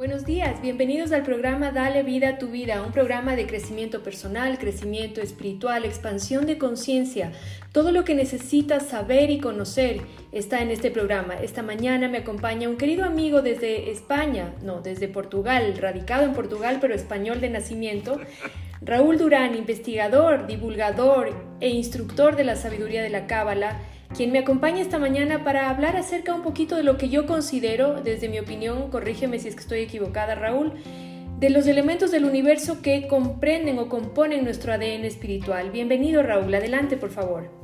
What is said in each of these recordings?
Buenos días, bienvenidos al programa Dale vida a tu vida, un programa de crecimiento personal, crecimiento espiritual, expansión de conciencia. Todo lo que necesitas saber y conocer está en este programa. Esta mañana me acompaña un querido amigo desde España, no, desde Portugal, radicado en Portugal, pero español de nacimiento. Raúl Durán, investigador, divulgador e instructor de la sabiduría de la Cábala quien me acompaña esta mañana para hablar acerca un poquito de lo que yo considero, desde mi opinión, corrígeme si es que estoy equivocada Raúl, de los elementos del universo que comprenden o componen nuestro ADN espiritual. Bienvenido Raúl, adelante por favor.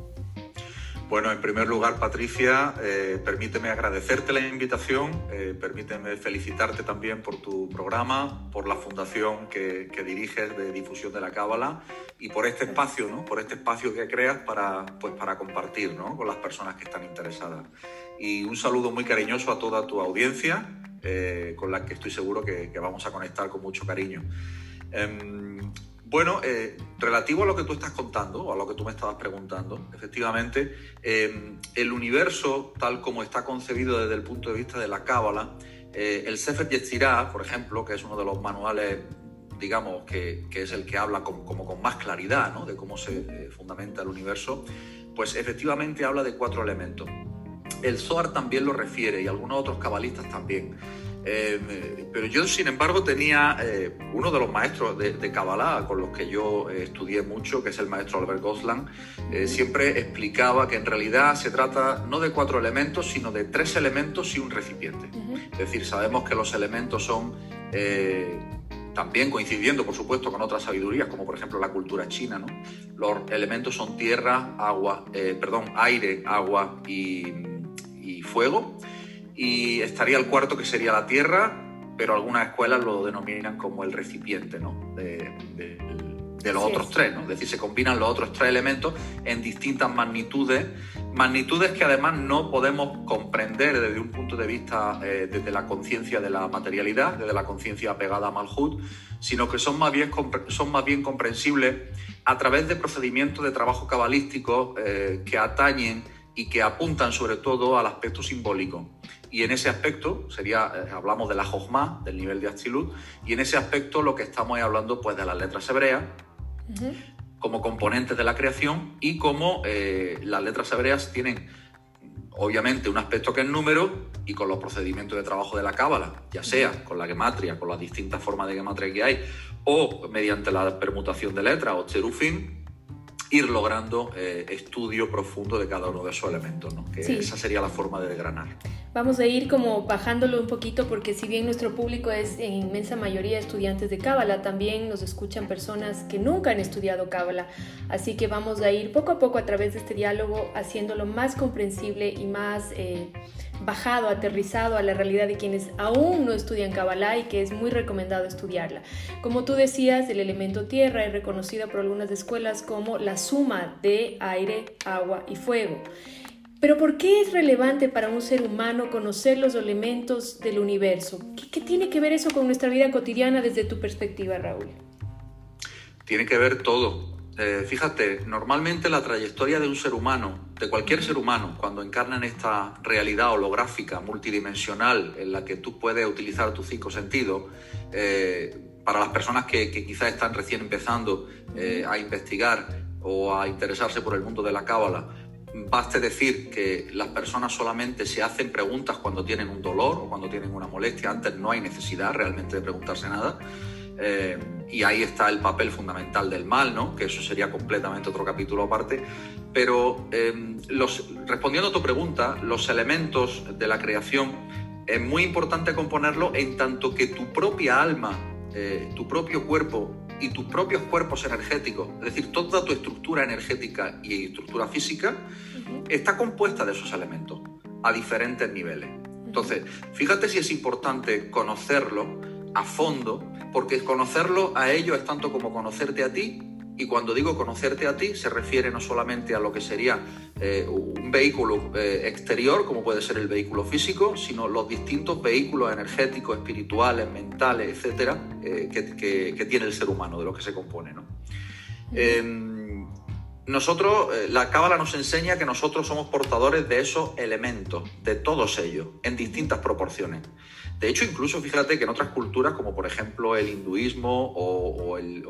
Bueno, en primer lugar, Patricia, eh, permíteme agradecerte la invitación, eh, permíteme felicitarte también por tu programa, por la fundación que, diriges de difusión de la Cábala y por este espacio, ¿no? Por este espacio que creas para, pues, para compartir, ¿no? Con las personas que están interesadas. Y un saludo muy cariñoso a toda tu audiencia, eh, con la que estoy seguro que, que, vamos a conectar con mucho cariño. Em, bueno, eh, relativo a lo que tú estás contando, o a lo que tú me estabas preguntando, efectivamente, eh, el universo, tal como está concebido desde el punto de vista de la Cábala, eh, el Sefer Yetzirah, por ejemplo, que es uno de los manuales, digamos, que, es el que habla como con más claridad ¿no? de cómo se fundamenta el universo, pues efectivamente habla de cuatro elementos. El Zohar también lo refiere y algunos otros cabalistas también. Eh, pero yo, sin embargo, tenía eh, uno de los maestros de, Kabbalah con los que yo eh, estudié mucho, que es el maestro Albert Goslan, siempre explicaba que en realidad se trata no de cuatro elementos, sino de tres elementos y un recipiente. Es decir, sabemos que los elementos son también coincidiendo, por supuesto, con otras sabidurías, como por ejemplo la cultura china, ¿no? Los elementos son tierra, agua, perdón, aire, agua y, y fuego y estaría el cuarto que sería la Tierra, pero algunas escuelas lo denominan como el recipiente ¿no? de, los otros tres, ¿no? es decir, se combinan los otros tres elementos en distintas magnitudes, magnitudes que además no podemos comprender desde un punto de vista eh, desde la conciencia de la materialidad, desde la conciencia apegada a Malhut, sino que son más bien, son más bien comprensibles a través de procedimientos de trabajo cabalístico eh, que atañen y que apuntan sobre todo al aspecto simbólico. Y en ese aspecto, sería, eh, hablamos de la Jojma, del nivel de Astilut, y en ese aspecto lo que estamos hablando pues, de las letras hebreas, como componentes de la creación, y como eh, las letras hebreas tienen obviamente un aspecto que es número y con los procedimientos de trabajo de la cábala, ya sea con la gematria, con las distintas formas de gematria que hay, o mediante la permutación de letras o cherufín, ir logrando eh, estudio profundo de cada uno de esos elementos, ¿no? que esa sería la forma de desgranar. Vamos a ir como bajándolo un poquito porque si bien nuestro público es en inmensa mayoría estudiantes de Cábala, también nos escuchan personas que nunca han estudiado Cábala. Así que vamos a ir poco a poco a través de este diálogo haciéndolo más comprensible y más eh, bajado, aterrizado a la realidad de quienes aún no estudian Kabbalah y que es muy recomendado estudiarla. Como tú decías, el elemento tierra es reconocido por algunas escuelas como la suma de aire, agua y fuego. Pero ¿por qué es relevante para un ser humano conocer los elementos del universo? ¿Qué, tiene que ver eso con nuestra vida cotidiana desde tu perspectiva, Raúl? Tiene que ver todo. Eh, fíjate, normalmente la trayectoria de un ser humano, de cualquier ser humano, cuando encarna en esta realidad holográfica, multidimensional, en la que tú puedes utilizar tus cinco sentidos, eh, para las personas que, quizás están recién empezando eh, a investigar o a interesarse por el mundo de la cábala, baste decir que las personas solamente se hacen preguntas cuando tienen un dolor o cuando tienen una molestia, antes no hay necesidad realmente de preguntarse nada. Eh, y ahí está el papel fundamental del mal, ¿no? que eso sería completamente otro capítulo aparte. Pero los, respondiendo a tu pregunta, los elementos de la creación es muy importante componerlo en tanto que tu propia alma, eh, tu propio cuerpo y tus propios cuerpos energéticos, es decir, toda tu estructura energética y estructura física, está compuesta de esos elementos a diferentes niveles. Entonces, fíjate si es importante conocerlo a fondo, porque conocerlo a ellos es tanto como conocerte a ti, y cuando digo conocerte a ti, se refiere no solamente a lo que sería eh, un vehículo eh, exterior, como puede ser el vehículo físico, sino los distintos vehículos energéticos, espirituales, mentales, etcétera, eh, que, tiene el ser humano, de los que se compone. ¿no? Em, nosotros, la Cábala nos enseña que nosotros somos portadores de esos elementos, de todos ellos, en distintas proporciones. De hecho, incluso fíjate que en otras culturas, como por ejemplo el hinduismo o, en,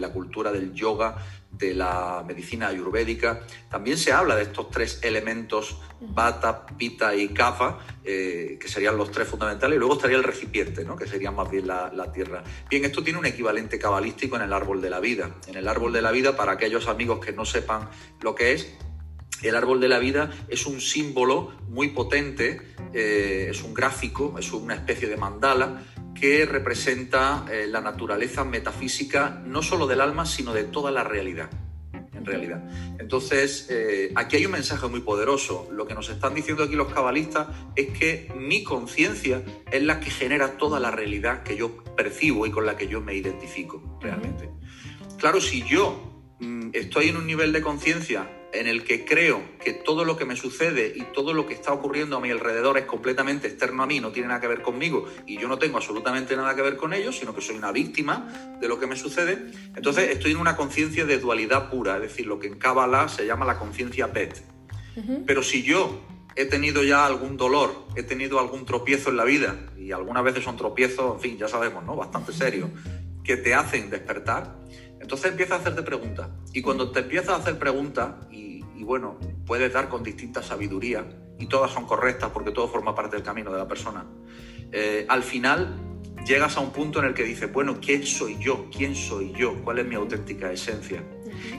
la cultura del yoga, de la medicina ayurvédica, también se habla de estos tres elementos, bata, pita y kapha, eh, que serían los tres fundamentales, y luego estaría el recipiente, ¿no? que sería más bien la, la, tierra. Bien, esto tiene un equivalente cabalístico en el árbol de la vida. En el árbol de la vida, para aquellos amigos que no sepan lo que es, el árbol de la vida es un símbolo muy potente, eh, es un gráfico, es una especie de mandala que representa eh, la naturaleza metafísica no solo del alma, sino de toda la realidad. En realidad. Entonces, eh, aquí hay un mensaje muy poderoso. Lo que nos están diciendo aquí los cabalistas es que mi conciencia es la que genera toda la realidad que yo percibo y con la que yo me identifico realmente. Claro, si yo mm, estoy en un nivel de conciencia en el que creo que todo lo que me sucede y todo lo que está ocurriendo a mi alrededor es completamente externo a mí, no tiene nada que ver conmigo y yo no tengo absolutamente nada que ver con ello, sino que soy una víctima de lo que me sucede, entonces estoy en una conciencia de dualidad pura, es decir, lo que en Kabbalah se llama la conciencia Bet. Pero si yo he tenido ya algún dolor, he tenido algún tropiezo en la vida, y algunas veces son tropiezos, en fin, ya sabemos, ¿no? Bastante serios, que te hacen despertar, entonces empieza a hacerte preguntas. Y cuando te empiezas a hacer preguntas, y, bueno, puedes dar con distintas sabidurías, y todas son correctas porque todo forma parte del camino de la persona, eh, al final llegas a un punto en el que dices, bueno, ¿quién soy yo? ¿Quién soy yo? ¿Cuál es mi auténtica esencia?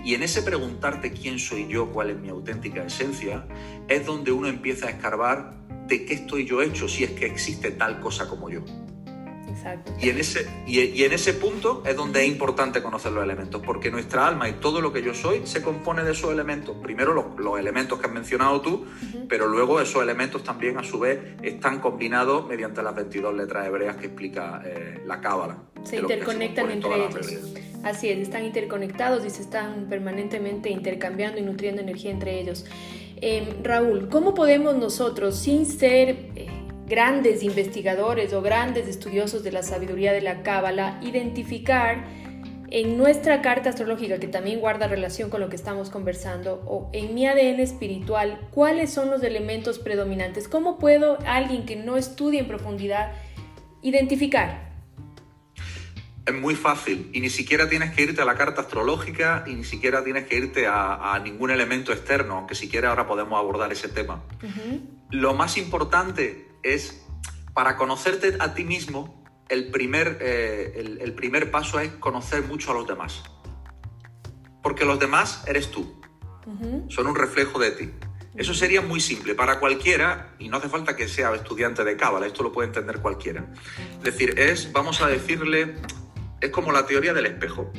Y en ese preguntarte quién soy yo, cuál es mi auténtica esencia, es donde uno empieza a escarbar de qué estoy yo hecho, si es que existe tal cosa como yo. Y en, ese, y, en ese punto es donde es importante conocer los elementos, porque nuestra alma y todo lo que yo soy se compone de esos elementos. Primero los, elementos que has mencionado tú, pero luego esos elementos también a su vez están combinados mediante las 22 letras hebreas que explica eh, la cábala. Se interconectan entre ellos. Así es, están interconectados y se están permanentemente intercambiando y nutriendo energía entre ellos. Em, Raúl, ¿cómo podemos nosotros, sin ser... Eh, grandes investigadores o grandes estudiosos de la sabiduría de la Cábala identificar en nuestra carta astrológica, que también guarda relación con lo que estamos conversando, o en mi ADN espiritual, cuáles son los elementos predominantes. ¿Cómo puedo alguien que no estudie en profundidad identificar? Es muy fácil y ni siquiera tienes que irte a la carta astrológica y ni siquiera tienes que irte a, ningún elemento externo, aunque siquiera ahora podemos abordar ese tema. Lo más importante es, para conocerte a ti mismo, el primer, eh, el, primer paso es conocer mucho a los demás. Porque los demás eres tú. Son un reflejo de ti. Eso sería muy simple para cualquiera, y no hace falta que sea estudiante de Cábala, esto lo puede entender cualquiera. Es decir, es, vamos a decirle, es como la teoría del espejo.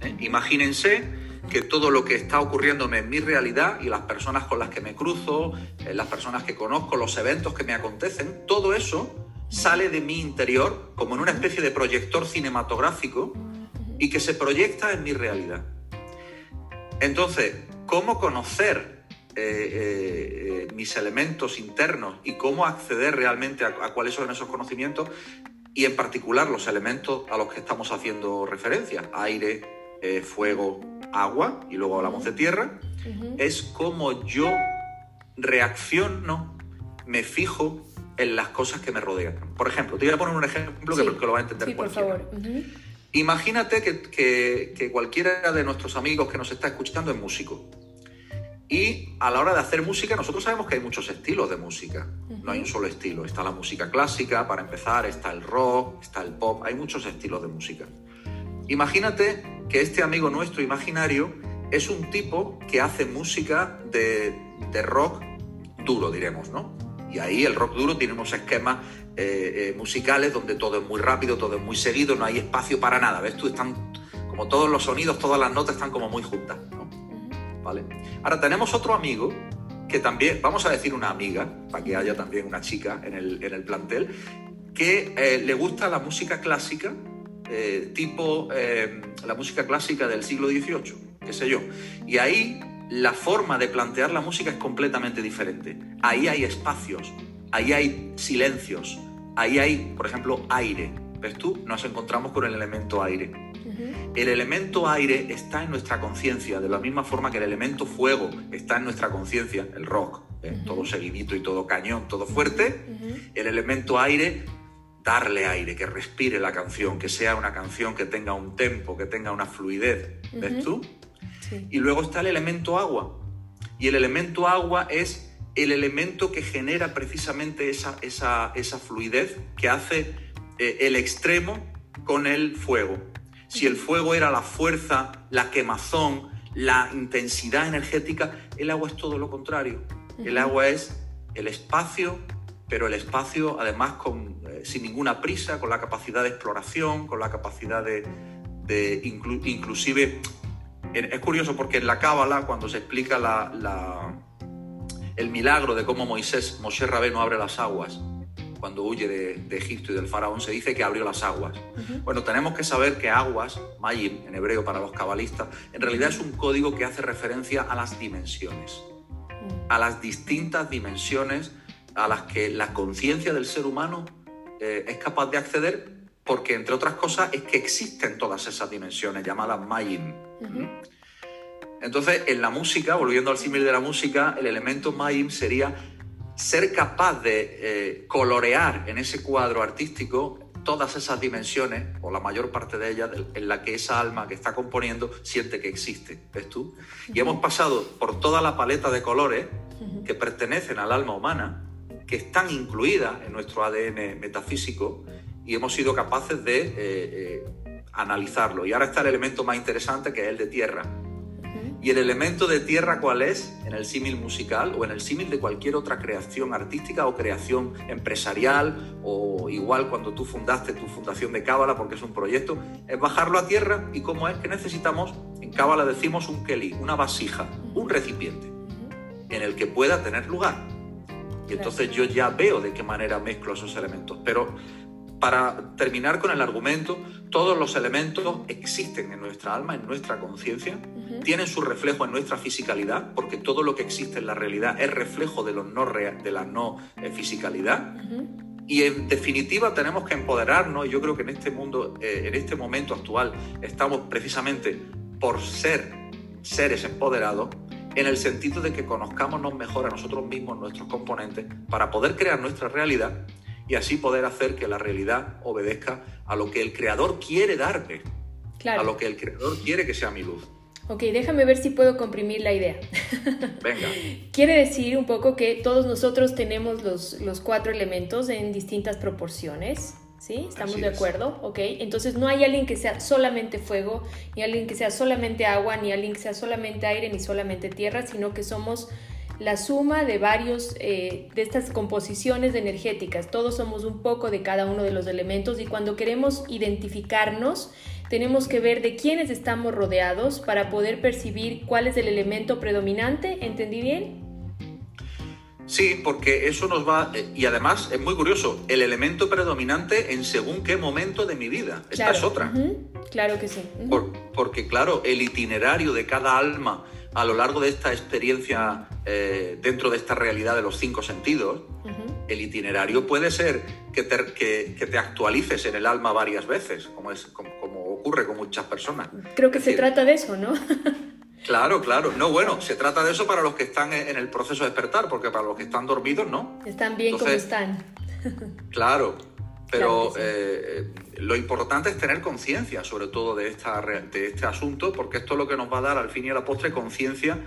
¿eh? Imagínense que todo lo que está ocurriéndome en mi realidad y las personas con las que me cruzo, eh, las personas que conozco, los eventos que me acontecen, todo eso sale de mi interior como en una especie de proyector cinematográfico y que se proyecta en mi realidad. Entonces, ¿cómo conocer eh, eh, mis elementos internos y cómo acceder realmente a, a cuáles son esos conocimientos? Y en particular los elementos a los que estamos haciendo referencia, aire, fuego, agua, y luego hablamos de tierra, es como yo reacciono, me fijo en las cosas que me rodean. Por ejemplo, te voy a poner un ejemplo que, lo va a entender sí, Por favor. Imagínate que, que, cualquiera de nuestros amigos que nos está escuchando es músico. Y a la hora de hacer música, nosotros sabemos que hay muchos estilos de música. No hay un solo estilo. Está la música clásica, para empezar, está el rock, está el pop, hay muchos estilos de música. Imagínate que este amigo nuestro imaginario es un tipo que hace música de, rock duro, diremos, ¿no? Y ahí el rock duro tiene unos esquemas eh, eh, musicales donde todo es muy rápido, todo es muy seguido, no hay espacio para nada. ¿Ves tú? Están como todos los sonidos, todas las notas están como muy juntas, ¿no? ¿Vale? Ahora tenemos otro amigo que también, vamos a decir una amiga, para que haya también una chica en el, plantel, que eh, le gusta la música clásica eh, tipo eh, la música clásica del siglo XVIII, qué sé yo. Y ahí la forma de plantear la música es completamente diferente. Ahí hay espacios, ahí hay silencios, ahí hay, por ejemplo, aire. ¿Ves tú? Nos encontramos con el elemento aire. El elemento aire está en nuestra conciencia, de la misma forma que el elemento fuego está en nuestra conciencia, el rock, ¿eh? todo seguidito y todo cañón, todo fuerte. El elemento aire darle aire, que respire la canción, que sea una canción que tenga un tempo, que tenga una fluidez. ¿Ves tú? Y luego está el elemento agua. Y el elemento agua es el elemento que genera precisamente esa, esa, fluidez que hace eh, el extremo con el fuego. Si el fuego era la fuerza, la quemazón, la intensidad energética, el agua es todo lo contrario. El agua es el espacio, pero el espacio además con, eh, sin ninguna prisa, con la capacidad de exploración, con la capacidad de, inclusive... Es curioso porque en la Cábala, cuando se explica la, el milagro de cómo Moisés, Moshe no abre las aguas, cuando huye de, Egipto y del faraón, se dice que abrió las aguas. Bueno, tenemos que saber que aguas, Mayim, en hebreo para los cabalistas, en realidad es un código que hace referencia a las dimensiones a las distintas dimensiones a las que la conciencia del ser humano eh, es capaz de acceder, porque entre otras cosas es que existen todas esas dimensiones llamadas Mayim. Entonces, en la música, volviendo al símil de la música, el elemento Mayim sería ser capaz de eh, colorear en ese cuadro artístico todas esas dimensiones, o la mayor parte de ellas, en la que esa alma que está componiendo siente que existe, ¿ves tú? Y hemos pasado por toda la paleta de colores que pertenecen al alma humana, que están incluidas en nuestro ADN metafísico, y hemos sido capaces de eh, eh, analizarlo. Y ahora está el elemento más interesante, que es el de tierra ¿Y el elemento de tierra cuál es? En el símil musical o en el símil de cualquier otra creación artística o creación empresarial o igual cuando tú fundaste tu fundación de Cábala porque es un proyecto, es bajarlo a tierra y cómo es que necesitamos, en Cábala decimos un keli, una vasija, un recipiente en el que pueda tener lugar. Y entonces yo ya veo de qué manera mezclo esos elementos. Pero para terminar con el argumento, todos los elementos existen en nuestra alma, en nuestra conciencia, tienen su reflejo en nuestra fisicalidad, porque todo lo que existe en la realidad es reflejo de, no de la no eh, fisicalidad. Y en definitiva tenemos que empoderarnos, y yo creo que en este mundo, eh, en este momento actual, estamos precisamente por ser seres empoderados, en el sentido de que conozcámonos mejor a nosotros mismos, nuestros componentes, para poder crear nuestra realidad y así poder hacer que la realidad obedezca a lo que el creador quiere darme, a lo que el creador quiere que sea mi luz. Ok, déjame ver si puedo comprimir la idea. Venga. Quiere decir un poco que todos nosotros tenemos los, los cuatro elementos en distintas proporciones. ¿Sí? ¿Estamos de acuerdo? Ok. Entonces no hay alguien que sea solamente fuego, ni alguien que sea solamente agua, ni alguien que sea solamente aire, ni solamente tierra, sino que somos la suma de varios eh, de estas composiciones energéticas. Todos somos un poco de cada uno de los elementos y cuando queremos identificarnos tenemos que ver de quiénes estamos rodeados para poder percibir cuál es el elemento predominante. ¿Entendí bien? Sí, porque eso nos va, eh, y además es muy curioso, el elemento predominante en según qué momento de mi vida. Esta es otra. Claro que sí. porque claro, el itinerario de cada alma a lo largo de esta experiencia eh, dentro de esta realidad de los cinco sentidos, el itinerario puede ser que te, que, te, actualices en el alma varias veces, como, es, como, ocurre con muchas personas. Creo que se trata de eso, ¿no? Claro, claro. No, bueno, se trata de eso para los que están en el proceso de despertar, porque para los que están dormidos, no. Están bien como están. Claro, pero eh, lo importante es tener conciencia, sobre todo, de, esta, de este asunto, porque esto es lo que nos va a dar al fin y a la postre conciencia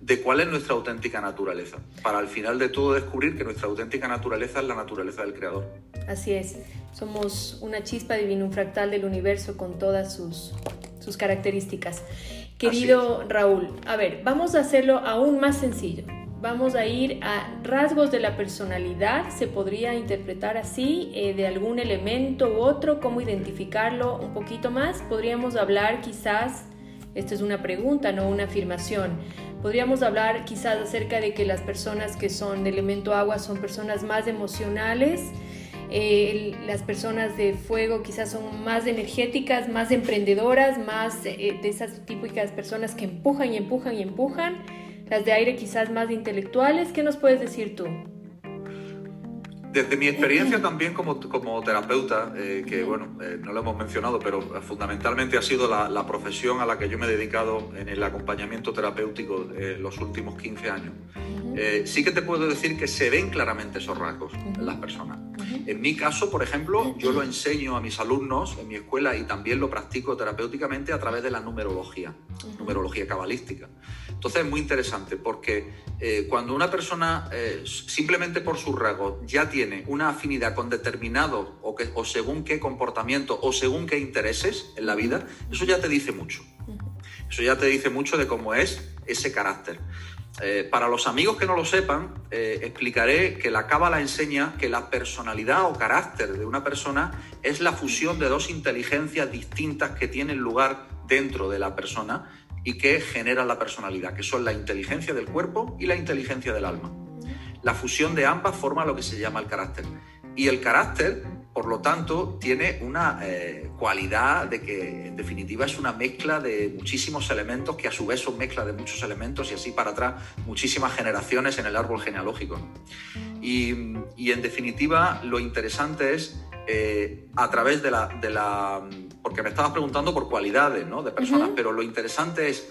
de cuál es nuestra auténtica naturaleza, para al final de todo descubrir que nuestra auténtica naturaleza es la naturaleza del Creador. Así es, somos una chispa divina, un fractal del universo con todas sus, sus características. Querido Raúl, a ver, vamos a hacerlo aún más sencillo vamos a ir a rasgos de la personalidad, se podría interpretar así, eh, de algún elemento u otro, cómo identificarlo un poquito más. Podríamos hablar quizás, esta es una pregunta, no una afirmación, podríamos hablar quizás acerca de que las personas que son de elemento agua son personas más emocionales. Eh, las personas de fuego quizás son más energéticas, más emprendedoras, más eh, de esas típicas personas que empujan y empujan y empujan las de aire quizás más intelectuales. ¿Qué nos puedes decir tú? Desde mi experiencia también como, como terapeuta, eh, que bueno, eh, no lo hemos mencionado, pero fundamentalmente ha sido la, profesión a la que yo me he dedicado en el acompañamiento terapéutico en los últimos 15 años. Eh, sí que te puedo decir que se ven claramente esos rasgos en las personas. En mi caso, por ejemplo, yo lo enseño a mis alumnos en mi escuela y también lo practico terapéuticamente a través de la numerología, numerología cabalística. Entonces es muy interesante porque eh, cuando una persona eh, simplemente por su rasgo ya tiene una afinidad con determinado o, que, o según qué comportamiento o según qué intereses en la vida, eso ya te dice mucho. Eso ya te dice mucho de cómo es ese carácter. Eh, para los amigos que no lo sepan, eh, explicaré que la cábala enseña que la personalidad o carácter de una persona es la fusión de dos inteligencias distintas que tienen lugar dentro de la persona y que generan la personalidad, que son la inteligencia del cuerpo y la inteligencia del alma. La fusión de ambas forma lo que se llama el carácter. Y el carácter por lo tanto, tiene una eh, cualidad de que, en definitiva, es una mezcla de muchísimos elementos que a su vez son mezcla de muchos elementos y así para atrás muchísimas generaciones en el árbol genealógico. Y, en definitiva, lo interesante es, eh, a través de la, de la, Porque me estabas preguntando por cualidades ¿no? de personas, pero lo interesante es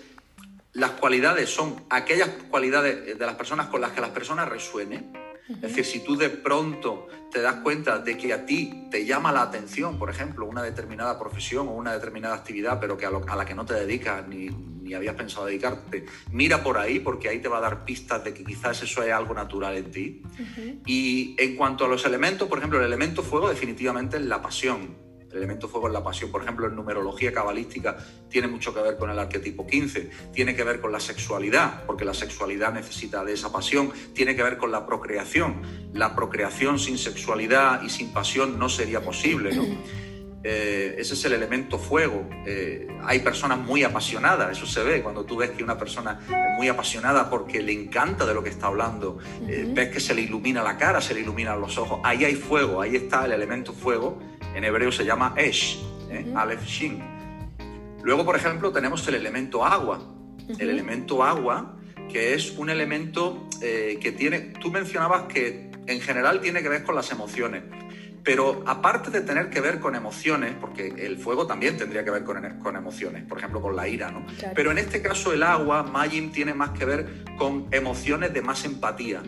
las cualidades son aquellas cualidades de las personas con las que las personas resuenen. Es decir, si tú de pronto te das cuenta de que a ti te llama la atención, por ejemplo, una determinada profesión o una determinada actividad, pero que a, la que no te dedicas ni, ni, habías pensado dedicarte, mira por ahí porque ahí te va a dar pistas de que quizás eso es algo natural en ti. Y en cuanto a los elementos, por ejemplo, el elemento fuego definitivamente es la pasión el elemento fuego es la pasión. Por ejemplo, en numerología cabalística tiene mucho que ver con el arquetipo 15, tiene que ver con la sexualidad, porque la sexualidad necesita de esa pasión, tiene que ver con la procreación. La procreación sin sexualidad y sin pasión no sería posible, ¿no? Eh, ese es el elemento fuego. Eh, hay personas muy apasionadas, eso se ve cuando tú ves que una persona es muy apasionada porque le encanta de lo que está hablando, eh, ves que se le ilumina la cara, se le iluminan los ojos, ahí hay fuego, ahí está el elemento fuego en hebreo se llama Esh, ¿eh? Aleph Shin. Luego, por ejemplo, tenemos el elemento agua. El elemento agua, que es un elemento eh, que tiene, tú mencionabas que en general tiene que ver con las emociones, pero aparte de tener que ver con emociones, porque el fuego también tendría que ver con, con emociones, por ejemplo con la ira, ¿no? Pero en este caso el agua, Majin, tiene más que ver con emociones de más empatía,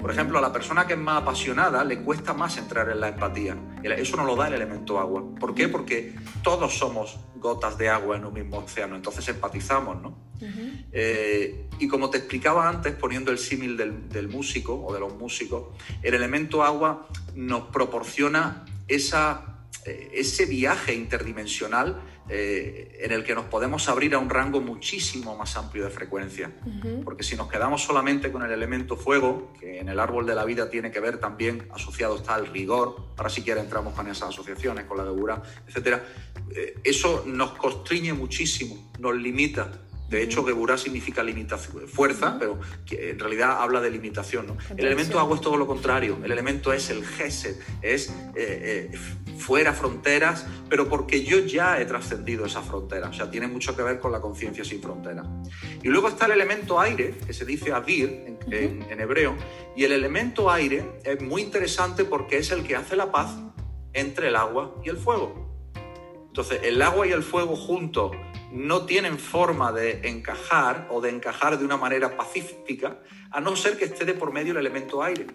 por ejemplo, a la persona que es más apasionada le cuesta más entrar en la empatía. Eso no lo da el elemento agua. ¿Por qué? Porque todos somos gotas de agua en un mismo océano, entonces empatizamos, ¿no? Eh, y como te explicaba antes, poniendo el símil del, músico o de los músicos, el elemento agua nos proporciona esa, ese viaje interdimensional eh, en el que nos podemos abrir a un rango muchísimo más amplio de frecuencia. Porque si nos quedamos solamente con el elemento fuego, que en el árbol de la vida tiene que ver también, asociado está al rigor, ahora siquiera entramos con esas asociaciones, con la debura, etc., eh, eso nos constriñe muchísimo, nos limita de hecho, Geburá significa limitación, fuerza, pero en realidad habla de limitación. El elemento agua es todo lo contrario. El elemento es el gesed, es eh, eh, fuera fronteras, pero porque yo ya he trascendido esa frontera. O sea, tiene mucho que ver con la conciencia sin frontera. Y luego está el elemento aire, que se dice avir en, en hebreo. Y el elemento aire es muy interesante porque es el que hace la paz entre el agua y el fuego. Entonces, el agua y el fuego juntos no tienen forma de encajar o de encajar de una manera pacífica, a no ser que esté de por medio el elemento aire.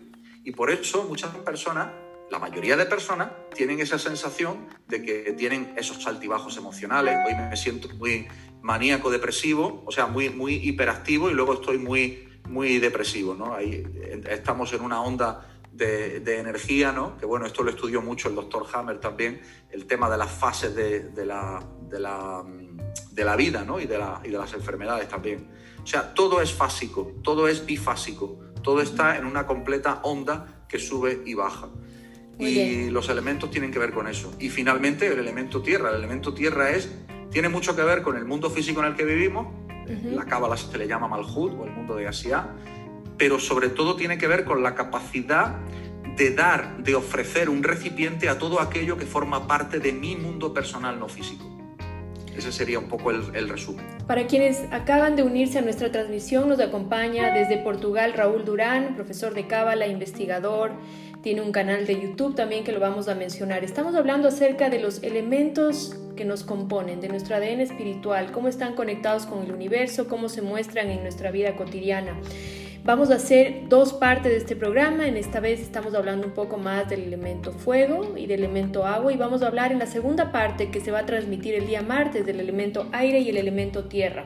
Y por eso muchas personas, la mayoría de personas, tienen esa sensación de que tienen esos altibajos emocionales. Hoy me siento muy maníaco depresivo, o sea, muy, muy hiperactivo y luego estoy muy, muy depresivo. ¿no? Ahí estamos en una onda de, energía, ¿no? que bueno, esto lo estudió mucho el doctor Hammer también, el tema de las fases de, de la, de la vida ¿no? y, de la, y de las enfermedades también. O sea, todo es fásico, todo es bifásico, todo está en una completa onda que sube y baja. y los elementos tienen que ver con eso. Y finalmente el elemento tierra. El elemento tierra es, tiene mucho que ver con el mundo físico en el que vivimos. La cábala se le llama Malhut o el mundo de Asia pero sobre todo tiene que ver con la capacidad de dar, de ofrecer un recipiente a todo aquello que forma parte de mi mundo personal no físico. Ese sería un poco el, resumen. Para quienes acaban de unirse a nuestra transmisión, nos acompaña desde Portugal Raúl Durán, profesor de Cábala, investigador, tiene un canal de YouTube también que lo vamos a mencionar. Estamos hablando acerca de los elementos que nos componen, de nuestro ADN espiritual, cómo están conectados con el universo, cómo se muestran en nuestra vida cotidiana. Vamos a hacer dos partes de este programa. En esta vez estamos hablando un poco más del elemento fuego y del elemento agua y vamos a hablar en la segunda parte que se va a transmitir el día martes del elemento aire y el elemento tierra.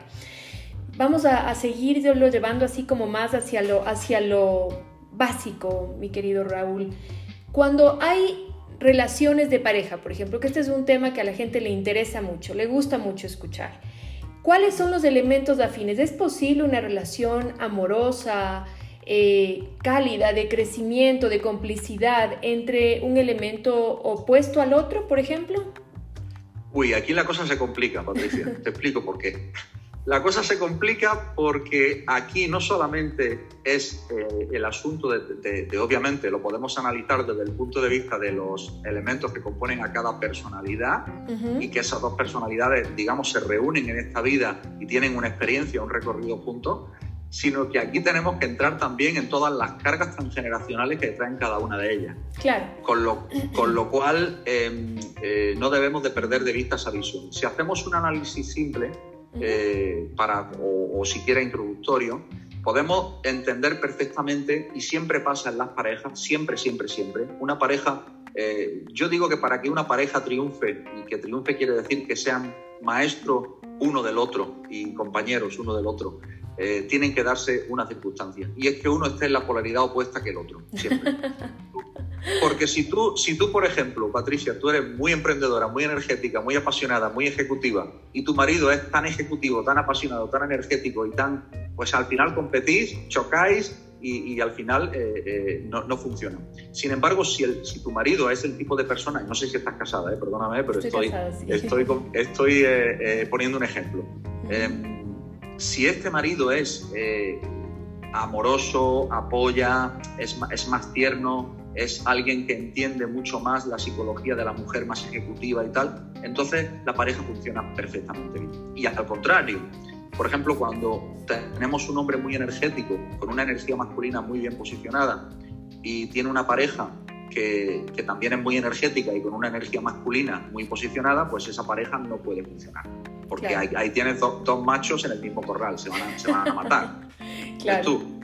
Vamos a, seguirlo llevando así como más hacia lo, hacia lo básico, mi querido Raúl. Cuando hay relaciones de pareja, por ejemplo, que este es un tema que a la gente le interesa mucho, le gusta mucho escuchar. ¿Cuáles son los elementos afines? ¿Es posible una relación amorosa, eh, cálida, de crecimiento, de complicidad entre un elemento opuesto al otro, por ejemplo? Uy, aquí la cosa se complica, Patricia. Te explico por qué. La cosa se complica porque aquí no solamente es eh, el asunto de, obviamente, lo podemos analizar desde el punto de vista de los elementos que componen a cada personalidad y que esas dos personalidades, digamos, se reúnen en esta vida y tienen una experiencia, un recorrido juntos, sino que aquí tenemos que entrar también en todas las cargas transgeneracionales que traen cada una de ellas. Claro. Con lo, con lo cual em, eh, no debemos de perder de vista esa visión. Si hacemos un análisis simple, eh, para, o, siquiera introductorio, podemos entender perfectamente, y siempre pasa en las parejas, siempre, siempre, siempre, una pareja, eh, yo digo que para que una pareja triunfe, y que triunfe quiere decir que sean maestros uno del otro y compañeros uno del otro, eh, tienen que darse una circunstancia. Y es que uno esté en la polaridad opuesta que el otro, siempre. Porque si tú, si tú, por ejemplo, Patricia, tú eres muy emprendedora, muy energética, muy apasionada, muy ejecutiva, y tu marido es tan ejecutivo, tan apasionado, tan energético y tan, pues al final competís, chocáis y, al final eh, eh, no, no, funciona. Sin embargo, si, el, si tu marido es el tipo de persona, no sé si estás casada, eh, perdóname, pero estoy, estoy, estoy, poniendo un ejemplo. Em, si este marido es amoroso, apoya, es, es más tierno, es alguien que entiende mucho más la psicología de la mujer más ejecutiva y tal, entonces la pareja funciona perfectamente bien. Y al contrario, por ejemplo, cuando tenemos un hombre muy energético, con una energía masculina muy bien posicionada, y tiene una pareja que, también es muy energética y con una energía masculina muy posicionada, pues esa pareja no puede funcionar. Porque ahí, tienes dos, machos en el mismo corral, se van a, se van a matar. claro. Tú,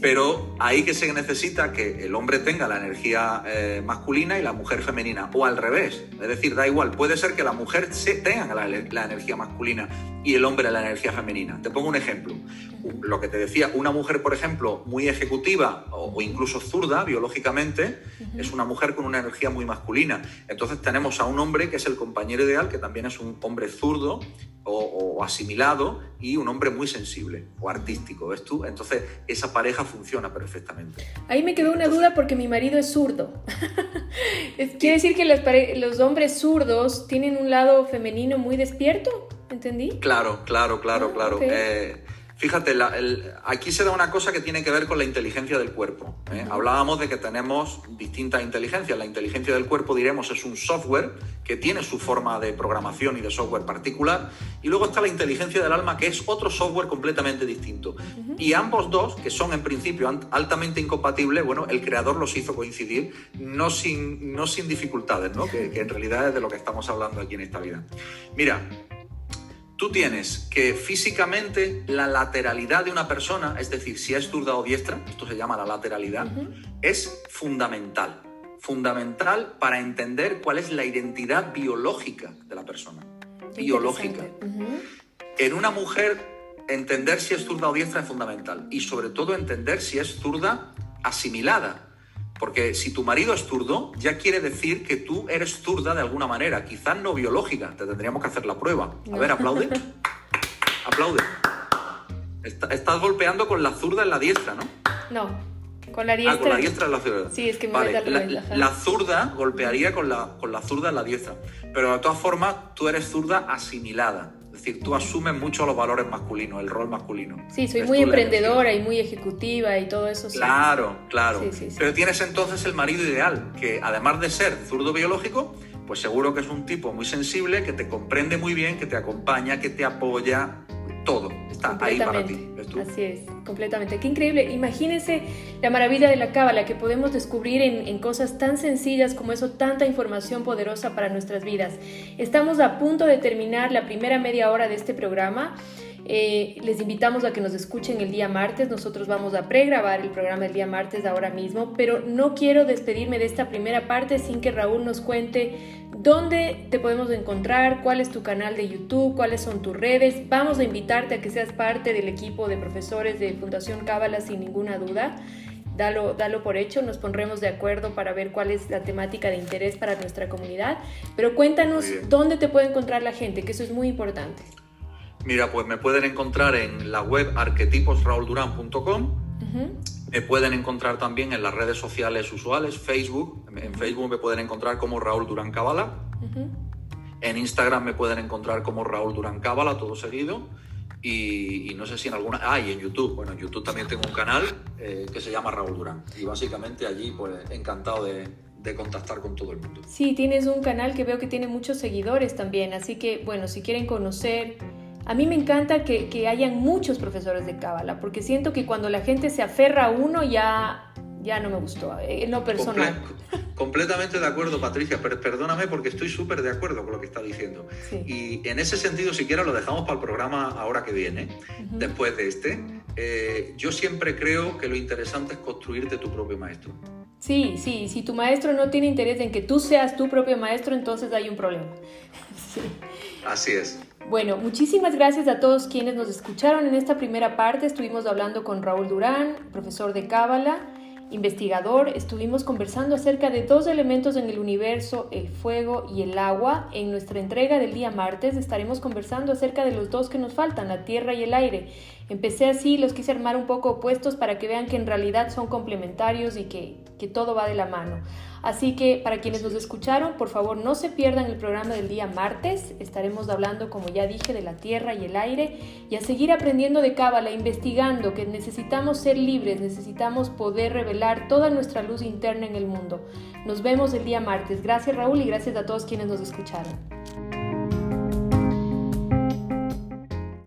pero ahí que se necesita que el hombre tenga la energía eh, masculina y la mujer femenina, o al revés. Es decir, da igual, puede ser que la mujer tenga la, la energía masculina y el hombre la energía femenina. Te pongo un ejemplo. Lo que te decía, una mujer, por ejemplo, muy ejecutiva o, incluso zurda biológicamente, es una mujer con una energía muy masculina. Entonces tenemos a un hombre que es el compañero ideal, que también es un hombre zurdo o, asimilado y un hombre muy sensible o artístico, ¿ves tú? Entonces esa pareja funciona perfectamente. Ahí me quedó una duda porque mi marido es zurdo. ¿Quiere decir que los, los hombres zurdos tienen un lado femenino muy despierto? ¿Entendí? Claro, claro, claro, ah, claro. Eh, fíjate, aquí se da una cosa que tiene que ver con la inteligencia del cuerpo. ¿eh? Hablábamos de que tenemos distintas inteligencias. La inteligencia del cuerpo, diremos, es un software que tiene su forma de programación y de software particular. Y luego está la inteligencia del alma, que es otro software completamente distinto. Y ambos dos, que son en principio altamente incompatibles, bueno, el creador los hizo coincidir, no sin, no sin dificultades, ¿no? que, que en realidad es de lo que estamos hablando aquí en esta vida. Mira, tú tienes que físicamente la lateralidad de una persona, es decir, si es zurda o diestra, esto se llama la lateralidad, es fundamental. Fundamental para entender cuál es la identidad biológica de la persona. Biológica. En una mujer, entender si es zurda o diestra es fundamental. Y sobre todo entender si es zurda asimilada. Porque si tu marido es zurdo, ya quiere decir que tú eres zurda de alguna manera, quizás no biológica, te tendríamos que hacer la prueba. A ver, aplaude. aplaude. estás golpeando con la zurda en la diestra, ¿no? No, con la diestra. Ah, con la diestra en la zurda. Sí, es que me vale. la, la, zurda golpearía con la, con la zurda en la diestra. Pero de todas formas, tú eres zurda asimilada. Es decir, tú asumes mucho los valores masculinos, el rol masculino. Sí, soy muy emprendedora y muy ejecutiva y todo eso. Claro, claro. Pero tienes entonces el marido ideal, que además de ser zurdo biológico, pues seguro que es un tipo muy sensible, que te comprende muy bien, que te acompaña, que te apoya, todo está ahí para ti. Así es, completamente. Qué increíble. Imagínense la maravilla de la cábala que podemos descubrir en, en, cosas tan sencillas como eso, tanta información poderosa para nuestras vidas. Estamos a punto de terminar la primera media hora de este programa. Eh, les invitamos a que nos escuchen el día martes. Nosotros vamos a pregrabar el programa el día martes ahora mismo, pero no quiero despedirme de esta primera parte sin que Raúl nos cuente dónde te podemos encontrar, cuál es tu canal de YouTube, cuáles son tus redes. Vamos a invitarte a que seas parte del equipo de profesores de Fundación Cábala sin ninguna duda. Dalo, dalo, por hecho, nos pondremos de acuerdo para ver cuál es la temática de interés para nuestra comunidad. Pero cuéntanos dónde te puede encontrar la gente, que eso es muy importante. Mira, pues me pueden encontrar en la web arquetiposraulduran.com. Me pueden encontrar también en las redes sociales usuales, Facebook. En Facebook me pueden encontrar como Raúl Durán Cabala. En Instagram me pueden encontrar como Raúl Durán Cabala, todo seguido. Y, no sé si en alguna... Ah, y en YouTube. Bueno, en YouTube también tengo un canal eh, que se llama Raúl Durán. Y básicamente allí, pues encantado de, de contactar con todo el mundo. Sí, tienes un canal que veo que tiene muchos seguidores también. Así que, bueno, si quieren conocer a mí me encanta que, que hayan muchos profesores de Cábala, porque siento que cuando la gente se aferra a uno ya, ya no me gustó, eh, en lo personal. completamente de acuerdo, Patricia, pero perdóname porque estoy súper de acuerdo con lo que está diciendo. Y en ese sentido, siquiera lo dejamos para el programa ahora que viene, después de este. Eh, yo siempre creo que lo interesante es construirte tu propio maestro. Sí, sí, si tu maestro no tiene interés en que tú seas tu propio maestro, entonces hay un problema. sí. Así es. Bueno, muchísimas gracias a todos quienes nos escucharon en esta primera parte. Estuvimos hablando con Raúl Durán, profesor de Cábala, investigador. Estuvimos conversando acerca de dos elementos en el universo, el fuego y el agua. En nuestra entrega del día martes estaremos conversando acerca de los dos que nos faltan, la tierra y el aire. Empecé así, los quise armar un poco opuestos para que vean que en realidad son complementarios y que, que todo va de la mano. Así que para quienes nos escucharon, por favor no se pierdan el programa del día martes. Estaremos hablando, como ya dije, de la tierra y el aire y a seguir aprendiendo de Cábala, investigando que necesitamos ser libres, necesitamos poder revelar toda nuestra luz interna en el mundo. Nos vemos el día martes. Gracias Raúl y gracias a todos quienes nos escucharon.